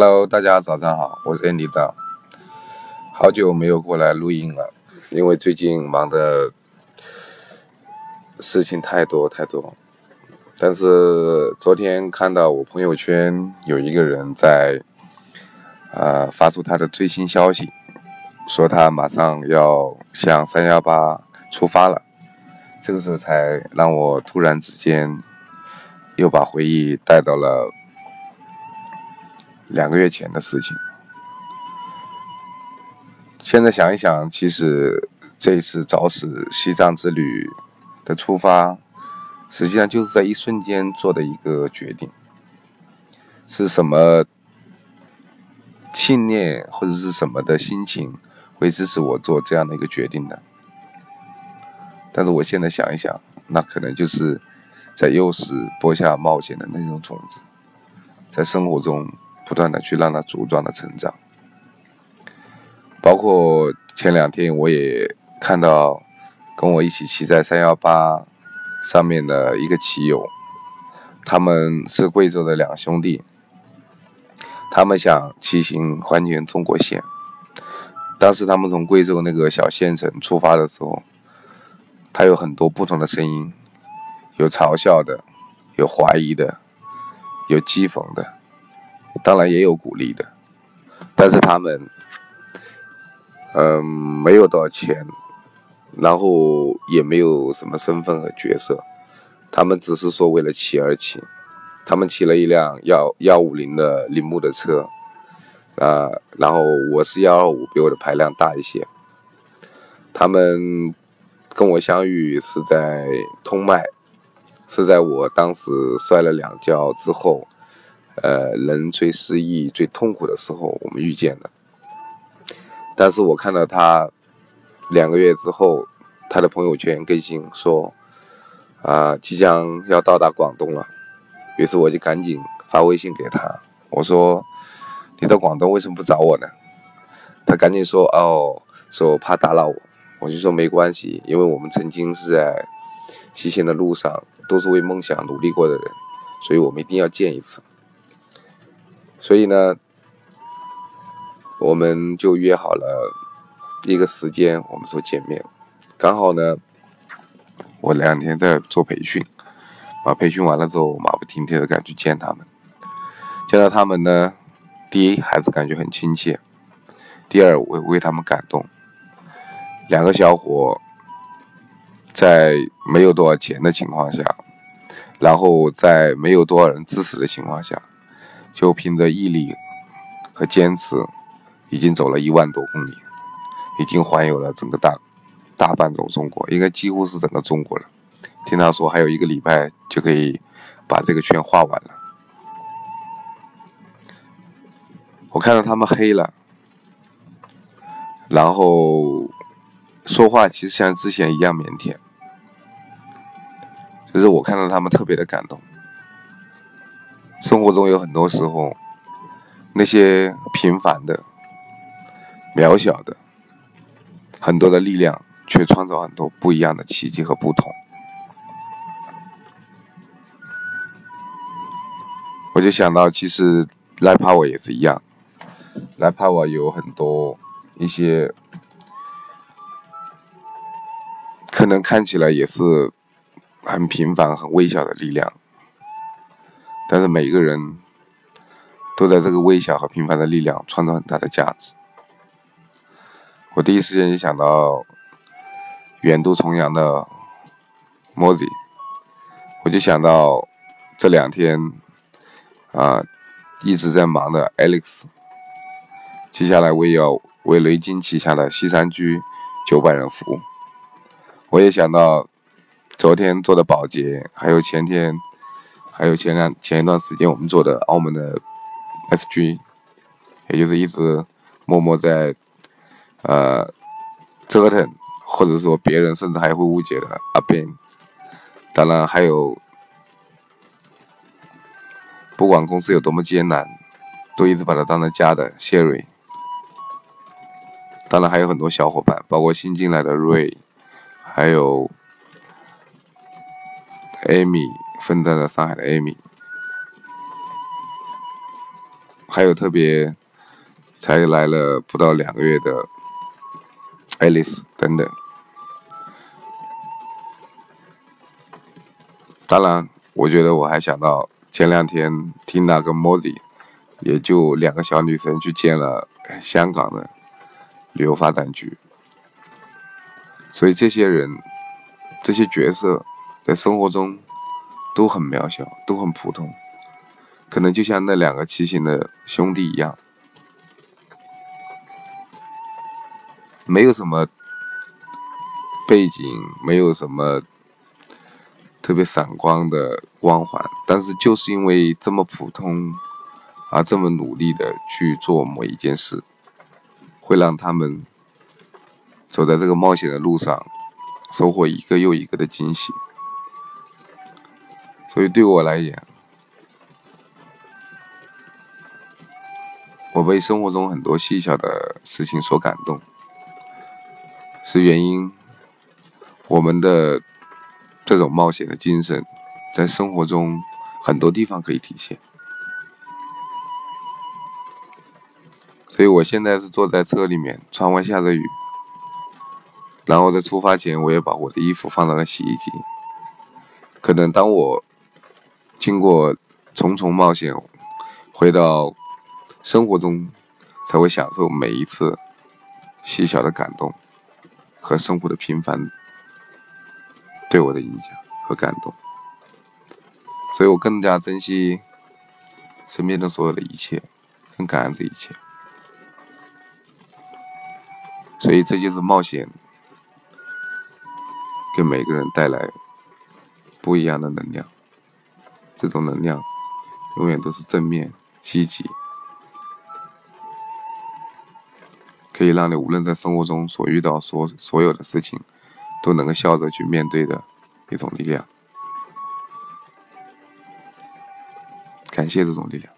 Hello，大家早上好，我是 Andy 张，好久没有过来录音了，因为最近忙的事情太多太多。但是昨天看到我朋友圈有一个人在，呃，发出他的最新消息，说他马上要向三幺八出发了，这个时候才让我突然之间又把回忆带到了。两个月前的事情，现在想一想，其实这一次找死西藏之旅的出发，实际上就是在一瞬间做的一个决定。是什么信念或者是什么的心情会支持我做这样的一个决定呢？但是我现在想一想，那可能就是在幼时播下冒险的那种种子，在生活中。不断的去让它茁壮的成长，包括前两天我也看到跟我一起骑在三幺八上面的一个骑友，他们是贵州的两兄弟，他们想骑行环全中国线。当时他们从贵州那个小县城出发的时候，他有很多不同的声音，有嘲笑的，有怀疑的，有讥讽的。当然也有鼓励的，但是他们，嗯，没有多少钱，然后也没有什么身份和角色，他们只是说为了骑而骑，他们骑了一辆幺幺五零的铃木的车，啊，然后我是幺二五，比我的排量大一些，他们跟我相遇是在通麦，是在我当时摔了两跤之后。呃，人最失意、最痛苦的时候，我们遇见了。但是我看到他两个月之后，他的朋友圈更新说，啊，即将要到达广东了。于是我就赶紧发微信给他，我说：“你到广东为什么不找我呢？”他赶紧说：“哦，说怕打扰我。”我就说：“没关系，因为我们曾经是在骑行的路上，都是为梦想努力过的人，所以我们一定要见一次。”所以呢，我们就约好了一个时间，我们说见面。刚好呢，我两天在做培训，把培训完了之后，马不停蹄的赶去见他们。见到他们呢，第一还是感觉很亲切，第二我为他们感动。两个小伙在没有多少钱的情况下，然后在没有多少人支持的情况下。就凭着毅力和坚持，已经走了一万多公里，已经环游了整个大大半种中国，应该几乎是整个中国了。听他说还有一个礼拜就可以把这个圈画完了。我看到他们黑了，然后说话其实像之前一样腼腆，就是我看到他们特别的感动。生活中有很多时候，那些平凡的、渺小的、很多的力量，却创造很多不一样的奇迹和不同。我就想到，其实来帕我也是一样，来帕我有很多一些，可能看起来也是很平凡、很微小的力量。但是每一个人都在这个微小和平凡的力量创造很大的价值。我第一时间就想到远渡重洋的 Mozi，我就想到这两天啊一直在忙的 Alex，接下来我也要为雷军旗下的西山居九百人服务。我也想到昨天做的保洁，还有前天。还有前两前一段时间我们做的澳门的 SG，也就是一直默默在呃折腾，或者说别人甚至还会误解的阿斌当然还有不管公司有多么艰难，都一直把它当成家的谢瑞，当然还有很多小伙伴，包括新进来的瑞，还有 Amy。分担了上海的艾米，还有特别才来了不到两个月的爱丽丝等等。当然，我觉得我还想到前两天听那个 Mozi，也就两个小女生去见了香港的旅游发展局，所以这些人、这些角色在生活中都很渺小，都很普通，可能就像那两个骑行的兄弟一样，没有什么背景，没有什么。特别闪光的光环，但是就是因为这么普通，而这么努力的去做某一件事，会让他们走在这个冒险的路上，收获一个又一个的惊喜。所以对我来讲，我被生活中很多细小的事情所感动，是原因我们的。这种冒险的精神，在生活中很多地方可以体现。所以我现在是坐在车里面，窗外下着雨，然后在出发前，我也把我的衣服放到了洗衣机。可能当我经过重重冒险，回到生活中，才会享受每一次细小的感动和生活的平凡。对我的影响和感动，所以我更加珍惜身边的所有的一切，更感恩这一切。所以这就是冒险，给每个人带来不一样的能量。这种能量永远都是正面、积极，可以让你无论在生活中所遇到所所有的事情。都能够笑着去面对的一种力量，感谢这种力量。